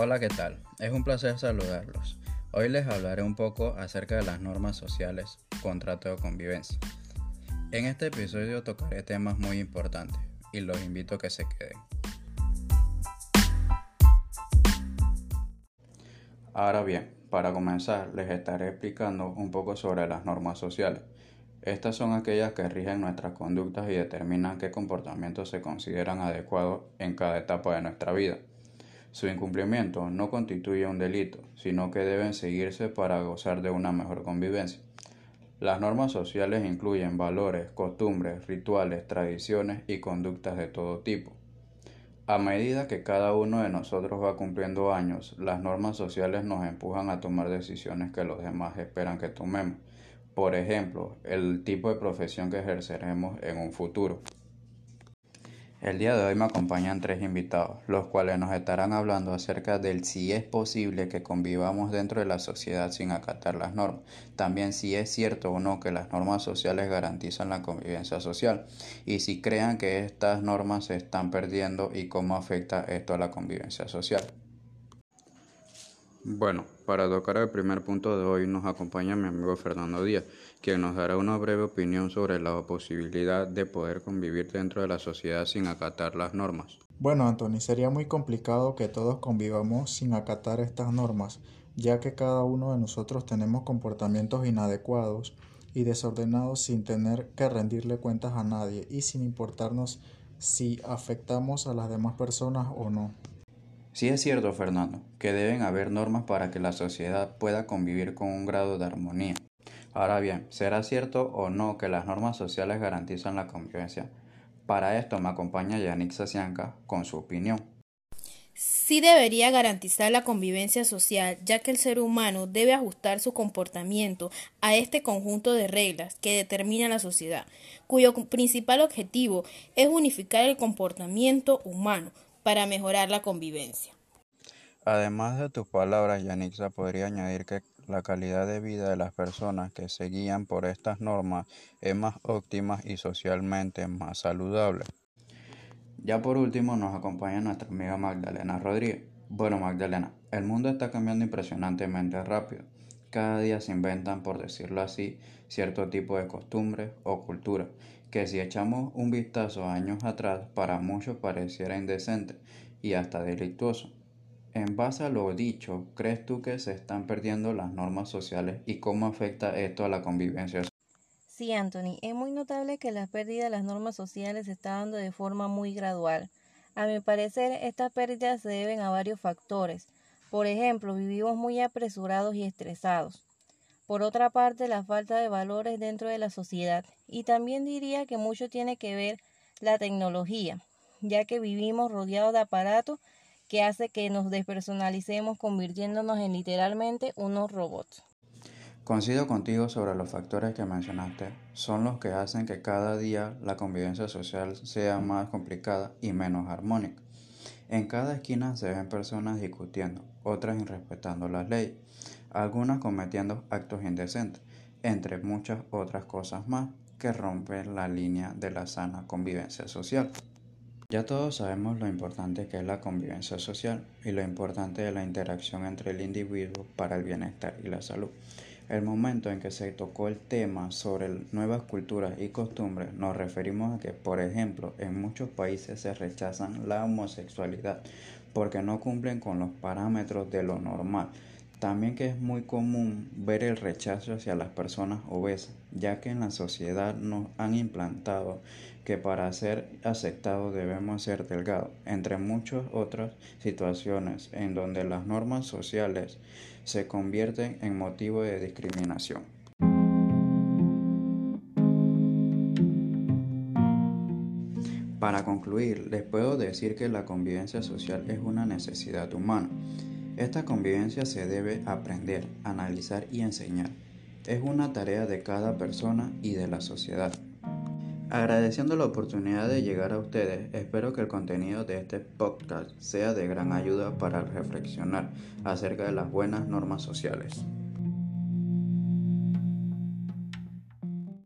Hola, ¿qué tal? Es un placer saludarlos. Hoy les hablaré un poco acerca de las normas sociales, contrato de convivencia. En este episodio tocaré temas muy importantes y los invito a que se queden. Ahora bien, para comenzar les estaré explicando un poco sobre las normas sociales. Estas son aquellas que rigen nuestras conductas y determinan qué comportamientos se consideran adecuados en cada etapa de nuestra vida. Su incumplimiento no constituye un delito, sino que deben seguirse para gozar de una mejor convivencia. Las normas sociales incluyen valores, costumbres, rituales, tradiciones y conductas de todo tipo. A medida que cada uno de nosotros va cumpliendo años, las normas sociales nos empujan a tomar decisiones que los demás esperan que tomemos. Por ejemplo, el tipo de profesión que ejerceremos en un futuro. El día de hoy me acompañan tres invitados, los cuales nos estarán hablando acerca del si es posible que convivamos dentro de la sociedad sin acatar las normas, también si es cierto o no que las normas sociales garantizan la convivencia social y si crean que estas normas se están perdiendo y cómo afecta esto a la convivencia social. Bueno, para tocar el primer punto de hoy nos acompaña mi amigo Fernando Díaz, quien nos dará una breve opinión sobre la posibilidad de poder convivir dentro de la sociedad sin acatar las normas. Bueno, Anthony, sería muy complicado que todos convivamos sin acatar estas normas, ya que cada uno de nosotros tenemos comportamientos inadecuados y desordenados sin tener que rendirle cuentas a nadie y sin importarnos si afectamos a las demás personas o no. Sí es cierto, Fernando, que deben haber normas para que la sociedad pueda convivir con un grado de armonía. Ahora bien, ¿será cierto o no que las normas sociales garantizan la convivencia? Para esto me acompaña Yannick Sacianca con su opinión. Sí debería garantizar la convivencia social, ya que el ser humano debe ajustar su comportamiento a este conjunto de reglas que determina la sociedad, cuyo principal objetivo es unificar el comportamiento humano, para mejorar la convivencia. Además de tus palabras, Yanixa podría añadir que la calidad de vida de las personas que se guían por estas normas es más óptima y socialmente más saludable. Ya por último nos acompaña nuestra amiga Magdalena Rodríguez. Bueno Magdalena, el mundo está cambiando impresionantemente rápido. Cada día se inventan, por decirlo así, cierto tipo de costumbres o culturas que si echamos un vistazo años atrás para muchos pareciera indecente y hasta delictuoso. En base a lo dicho, ¿crees tú que se están perdiendo las normas sociales y cómo afecta esto a la convivencia? Sí, Anthony, es muy notable que la pérdida de las normas sociales se está dando de forma muy gradual. A mi parecer, estas pérdidas se deben a varios factores. Por ejemplo, vivimos muy apresurados y estresados. Por otra parte, la falta de valores dentro de la sociedad. Y también diría que mucho tiene que ver la tecnología, ya que vivimos rodeados de aparatos que hace que nos despersonalicemos convirtiéndonos en literalmente unos robots. Coincido contigo sobre los factores que mencionaste. Son los que hacen que cada día la convivencia social sea más complicada y menos armónica. En cada esquina se ven personas discutiendo, otras irrespetando las leyes algunas cometiendo actos indecentes, entre muchas otras cosas más que rompen la línea de la sana convivencia social. Ya todos sabemos lo importante que es la convivencia social y lo importante de la interacción entre el individuo para el bienestar y la salud. El momento en que se tocó el tema sobre nuevas culturas y costumbres, nos referimos a que, por ejemplo, en muchos países se rechazan la homosexualidad porque no cumplen con los parámetros de lo normal también que es muy común ver el rechazo hacia las personas obesas, ya que en la sociedad nos han implantado que para ser aceptados debemos ser delgados, entre muchas otras situaciones en donde las normas sociales se convierten en motivo de discriminación. Para concluir, les puedo decir que la convivencia social es una necesidad humana esta convivencia se debe aprender, analizar y enseñar. Es una tarea de cada persona y de la sociedad. Agradeciendo la oportunidad de llegar a ustedes, espero que el contenido de este podcast sea de gran ayuda para reflexionar acerca de las buenas normas sociales.